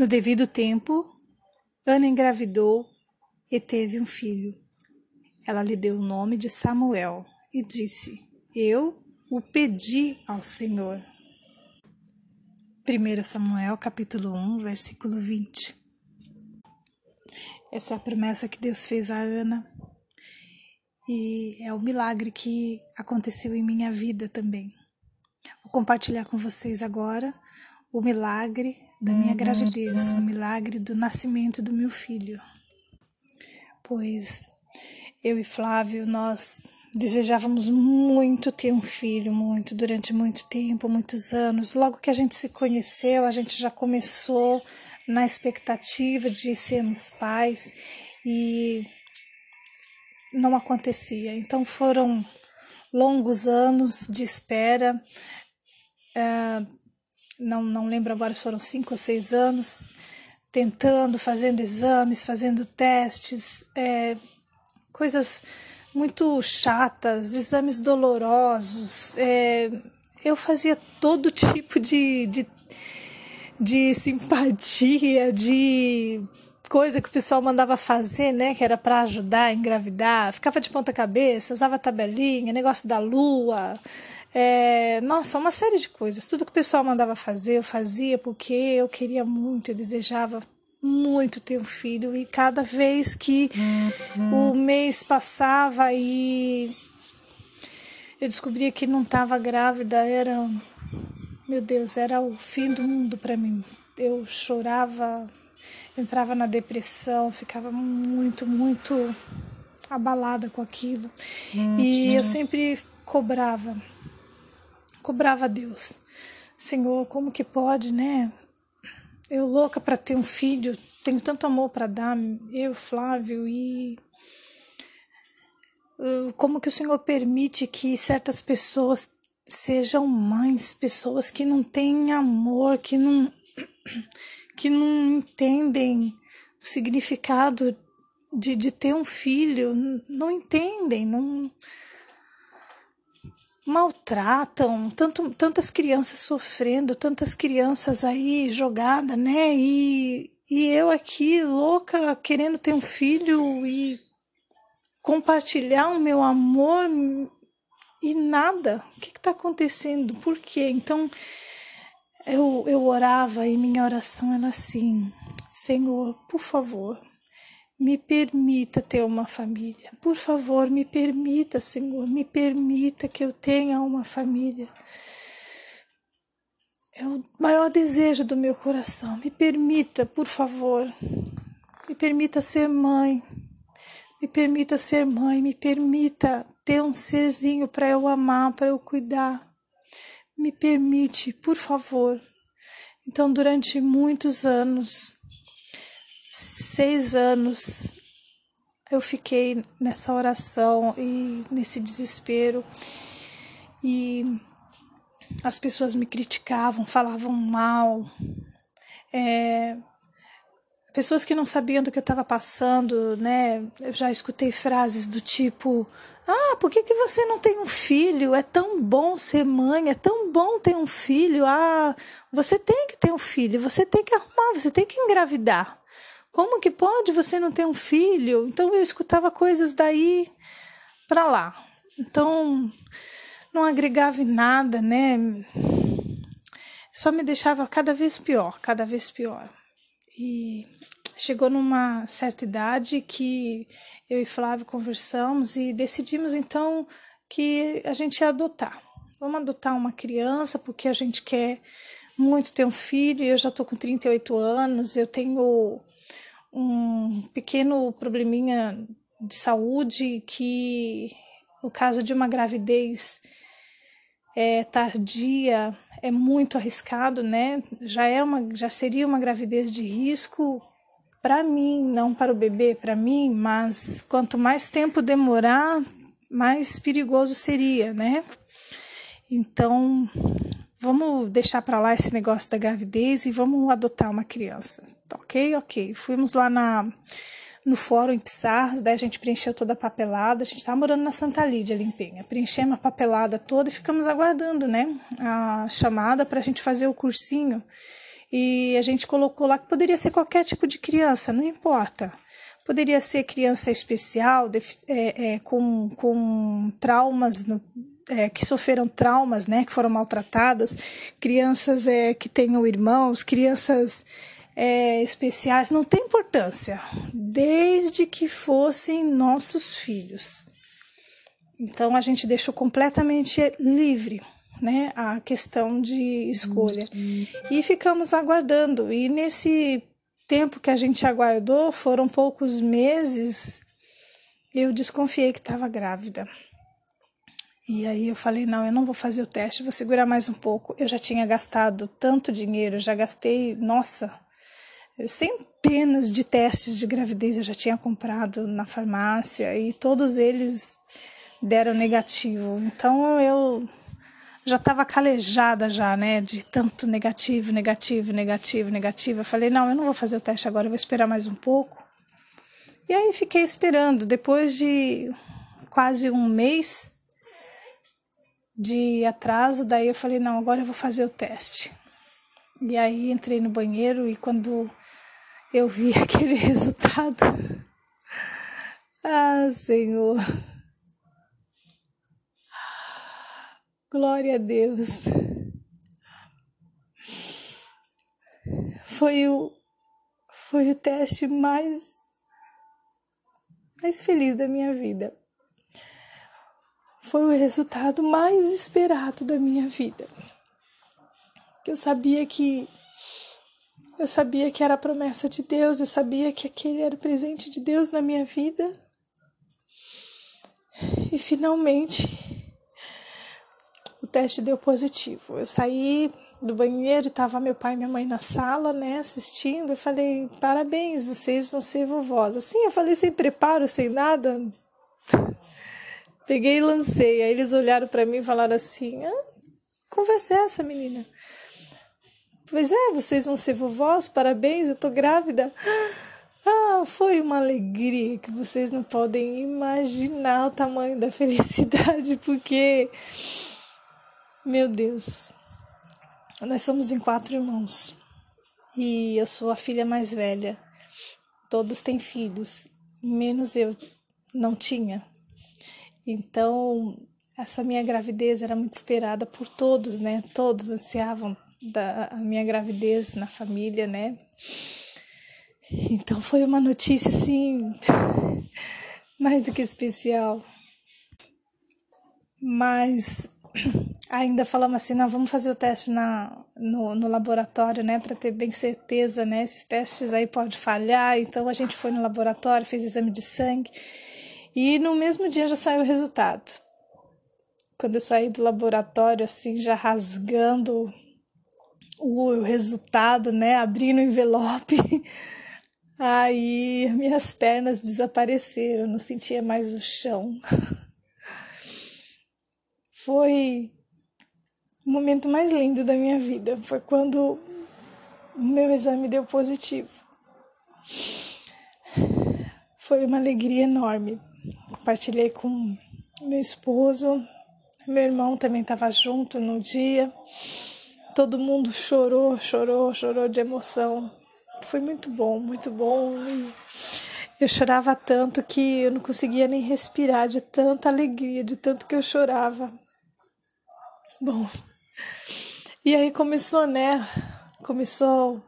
No devido tempo, Ana engravidou e teve um filho. Ela lhe deu o nome de Samuel e disse: Eu o pedi ao Senhor. 1 Samuel capítulo 1, versículo 20. Essa é a promessa que Deus fez a Ana e é o milagre que aconteceu em minha vida também. Vou compartilhar com vocês agora o milagre da minha gravidez, o milagre do nascimento do meu filho. Pois eu e Flávio, nós desejávamos muito ter um filho, muito, durante muito tempo, muitos anos. Logo que a gente se conheceu, a gente já começou na expectativa de sermos pais e não acontecia. Então foram longos anos de espera. Uh, não, não lembro agora se foram cinco ou seis anos, tentando, fazendo exames, fazendo testes, é, coisas muito chatas, exames dolorosos. É, eu fazia todo tipo de, de, de simpatia, de coisa que o pessoal mandava fazer, né, que era para ajudar a engravidar, ficava de ponta cabeça, usava tabelinha, negócio da lua, é, nossa, uma série de coisas. Tudo que o pessoal mandava fazer, eu fazia porque eu queria muito, eu desejava muito ter um filho e cada vez que uhum. o mês passava e eu descobria que não estava grávida, era meu Deus, era o fim do mundo para mim. Eu chorava, entrava na depressão, ficava muito, muito abalada com aquilo. Uhum. E eu sempre cobrava, cobrava Deus. Senhor, como que pode, né? Eu louca para ter um filho, tenho tanto amor para dar, eu, Flávio, e uh, como que o Senhor permite que certas pessoas sejam mães, pessoas que não têm amor, que não que não entendem o significado de, de ter um filho, não entendem, não maltratam, tanto, tantas crianças sofrendo, tantas crianças aí jogadas, né? E, e eu aqui louca querendo ter um filho e compartilhar o meu amor e nada. O que está acontecendo? Por quê? Então eu, eu orava e minha oração era assim: Senhor, por favor, me permita ter uma família. Por favor, me permita, Senhor, me permita que eu tenha uma família. É o maior desejo do meu coração. Me permita, por favor, me permita ser mãe. Me permita ser mãe, me permita ter um serzinho para eu amar, para eu cuidar. Me permite, por favor. Então, durante muitos anos, seis anos eu fiquei nessa oração e nesse desespero e as pessoas me criticavam, falavam mal, é, pessoas que não sabiam do que eu estava passando, né? Eu já escutei frases do tipo: Ah, por que, que você não tem um filho? É tão bom ser mãe, é tão bom ter um filho. Ah, você tem que ter um filho, você tem que arrumar, você tem que engravidar. Como que pode você não ter um filho? Então eu escutava coisas daí para lá. Então não agregava em nada, né? Só me deixava cada vez pior, cada vez pior. E chegou numa certa idade que eu e Flávio conversamos e decidimos então que a gente ia adotar. Vamos adotar uma criança porque a gente quer muito ter um filho. Eu já estou com 38 anos, eu tenho um pequeno probleminha de saúde que, no caso de uma gravidez é, tardia, é muito arriscado, né? Já é uma, já seria uma gravidez de risco para mim, não para o bebê, para mim, mas quanto mais tempo demorar, mais perigoso seria, né? Então, vamos deixar para lá esse negócio da gravidez e vamos adotar uma criança. Tá ok? Ok. Fomos lá na, no fórum em Pissarras, daí a gente preencheu toda a papelada. A gente estava morando na Santa Lídia, Penha. Preenchemos a papelada toda e ficamos aguardando, né? A chamada para a gente fazer o cursinho. e a gente colocou lá que poderia ser qualquer tipo de criança, não importa. Poderia ser criança especial, é, é, com, com traumas, no, é, que sofreram traumas, né, que foram maltratadas, crianças é, que tenham irmãos, crianças é, especiais, não tem importância, desde que fossem nossos filhos. Então a gente deixou completamente livre né, a questão de escolha. E ficamos aguardando. E nesse tempo que a gente aguardou, foram poucos meses, eu desconfiei que estava grávida. E aí eu falei, não, eu não vou fazer o teste, vou segurar mais um pouco. Eu já tinha gastado tanto dinheiro, já gastei, nossa, centenas de testes de gravidez eu já tinha comprado na farmácia e todos eles deram negativo. Então eu já estava calejada já, né, de tanto negativo, negativo, negativo, negativo. Eu falei, não, eu não vou fazer o teste agora, eu vou esperar mais um pouco. E aí fiquei esperando. Depois de quase um mês de atraso, daí eu falei, não, agora eu vou fazer o teste. E aí entrei no banheiro e quando eu vi aquele resultado, ah, Senhor. Glória a Deus. Foi o foi o teste mais mais feliz da minha vida. Foi o resultado mais esperado da minha vida. Eu sabia que eu sabia que era a promessa de Deus, eu sabia que aquele era o presente de Deus na minha vida. E finalmente teste deu positivo. Eu saí do banheiro, estava meu pai e minha mãe na sala, né, assistindo. Eu falei, parabéns, vocês vão ser vovós. Assim, eu falei sem preparo, sem nada. Peguei e lancei. Aí eles olharam para mim e falaram assim: ah, conversa é essa, menina? Pois é, vocês vão ser vovós, parabéns, eu tô grávida. Ah, foi uma alegria que vocês não podem imaginar o tamanho da felicidade, porque meu Deus, nós somos em quatro irmãos e eu sou a filha mais velha. Todos têm filhos, menos eu não tinha. Então, essa minha gravidez era muito esperada por todos, né? Todos ansiavam da a minha gravidez na família, né? Então foi uma notícia assim mais do que especial. Mas ainda falamos assim, não, vamos fazer o teste na, no, no laboratório, né, para ter bem certeza, né, esses testes aí pode falhar, então a gente foi no laboratório, fez exame de sangue, e no mesmo dia já saiu o resultado. Quando eu saí do laboratório, assim, já rasgando o resultado, né, abrindo o envelope, aí minhas pernas desapareceram, não sentia mais o chão. Foi o momento mais lindo da minha vida. Foi quando o meu exame deu positivo. Foi uma alegria enorme. Compartilhei com meu esposo, meu irmão também estava junto no dia. Todo mundo chorou, chorou, chorou de emoção. Foi muito bom, muito bom. E eu chorava tanto que eu não conseguia nem respirar de tanta alegria, de tanto que eu chorava. Bom, e aí começou, né? Começou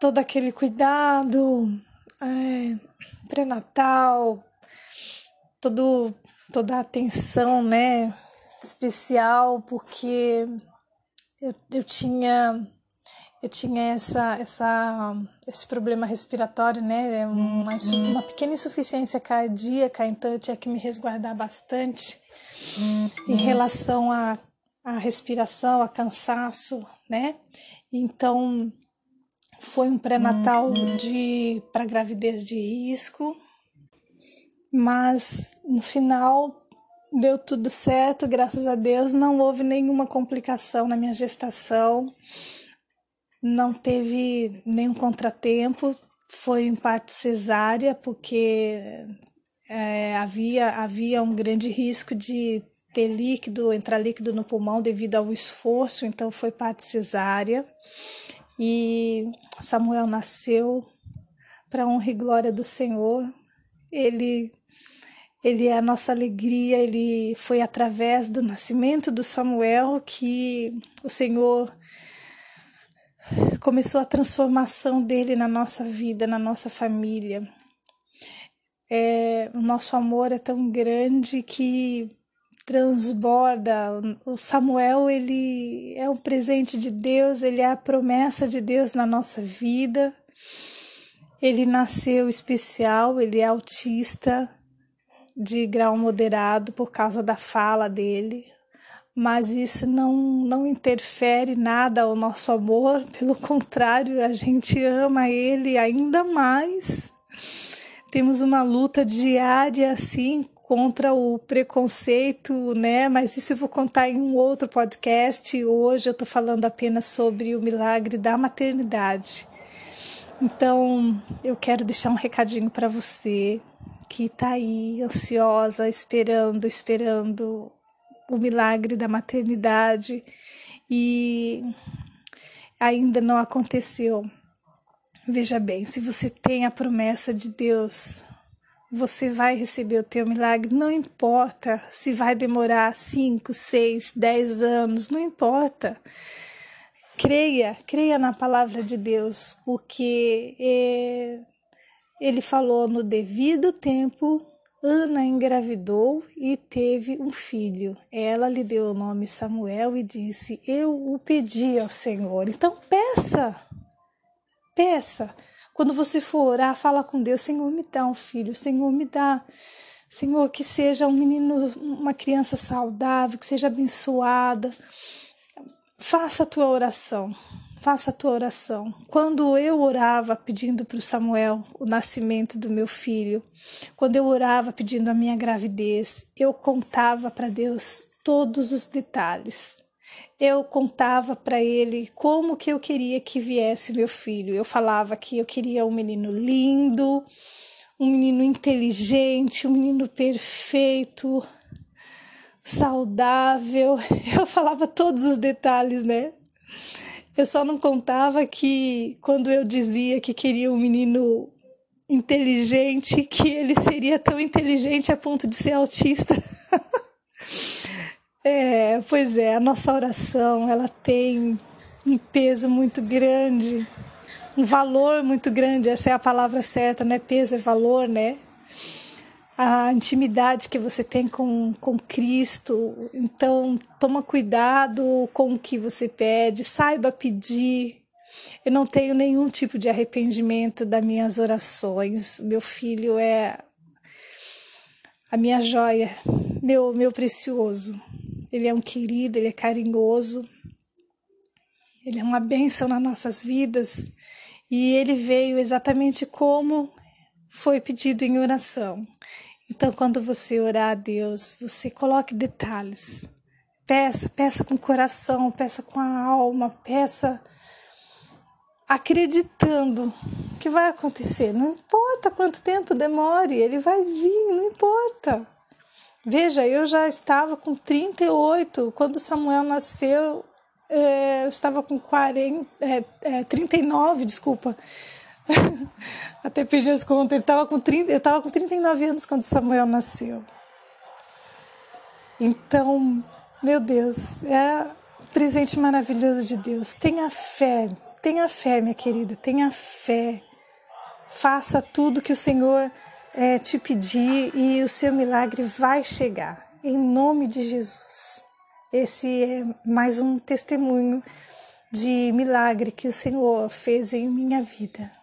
todo aquele cuidado é, pré-natal, todo, toda a atenção, né? Especial, porque eu, eu tinha eu tinha essa, essa, esse problema respiratório, né? Uma, uma pequena insuficiência cardíaca, então eu tinha que me resguardar bastante em relação à a, a respiração, a cansaço, né? Então foi um pré-natal de para gravidez de risco, mas no final deu tudo certo, graças a Deus, não houve nenhuma complicação na minha gestação, não teve nenhum contratempo, foi em parte cesárea, porque é, havia, havia um grande risco de ter líquido, entrar líquido no pulmão devido ao esforço, então foi parte cesárea. E Samuel nasceu para honra e glória do Senhor. Ele ele é a nossa alegria, ele foi através do nascimento do Samuel que o Senhor começou a transformação dele na nossa vida, na nossa família. É, o nosso amor é tão grande que transborda. O Samuel, ele é um presente de Deus, ele é a promessa de Deus na nossa vida. Ele nasceu especial, ele é autista de grau moderado por causa da fala dele, mas isso não, não interfere nada ao nosso amor, pelo contrário, a gente ama ele ainda mais. Temos uma luta diária assim contra o preconceito, né? Mas isso eu vou contar em um outro podcast. Hoje eu estou falando apenas sobre o milagre da maternidade. Então, eu quero deixar um recadinho para você que está aí ansiosa, esperando, esperando o milagre da maternidade e ainda não aconteceu. Veja bem, se você tem a promessa de Deus, você vai receber o teu milagre, não importa se vai demorar 5, 6, 10 anos, não importa. Creia, creia na palavra de Deus, porque é, ele falou no devido tempo Ana engravidou e teve um filho. Ela lhe deu o nome Samuel e disse: Eu o pedi ao Senhor. Então peça, peça. Quando você for orar, fala com Deus: Senhor, me dá um filho, Senhor, me dá. Senhor, que seja um menino, uma criança saudável, que seja abençoada. Faça a tua oração faça a tua oração. Quando eu orava pedindo para o Samuel o nascimento do meu filho, quando eu orava pedindo a minha gravidez, eu contava para Deus todos os detalhes. Eu contava para ele como que eu queria que viesse meu filho. Eu falava que eu queria um menino lindo, um menino inteligente, um menino perfeito, saudável. Eu falava todos os detalhes, né? Eu só não contava que quando eu dizia que queria um menino inteligente, que ele seria tão inteligente a ponto de ser autista. é, pois é, a nossa oração, ela tem um peso muito grande, um valor muito grande, essa é a palavra certa, não é peso, é valor, né? A intimidade que você tem com, com Cristo. Então, toma cuidado com o que você pede, saiba pedir. Eu não tenho nenhum tipo de arrependimento das minhas orações. Meu filho é a minha joia, meu, meu precioso. Ele é um querido, ele é carinhoso, ele é uma bênção nas nossas vidas e ele veio exatamente como foi pedido em oração. Então, quando você orar a Deus, você coloque detalhes. Peça, peça com o coração, peça com a alma, peça acreditando que vai acontecer. Não importa quanto tempo demore, ele vai vir, não importa. Veja, eu já estava com 38, quando Samuel nasceu, é, eu estava com 40, é, é, 39, desculpa. Até perdi as contas. Ele tava com 30, eu estava com 39 anos quando Samuel nasceu. Então, meu Deus, é um presente maravilhoso de Deus. Tenha fé, tenha fé, minha querida, tenha fé. Faça tudo que o Senhor é, te pedir e o seu milagre vai chegar. Em nome de Jesus. Esse é mais um testemunho de milagre que o Senhor fez em minha vida.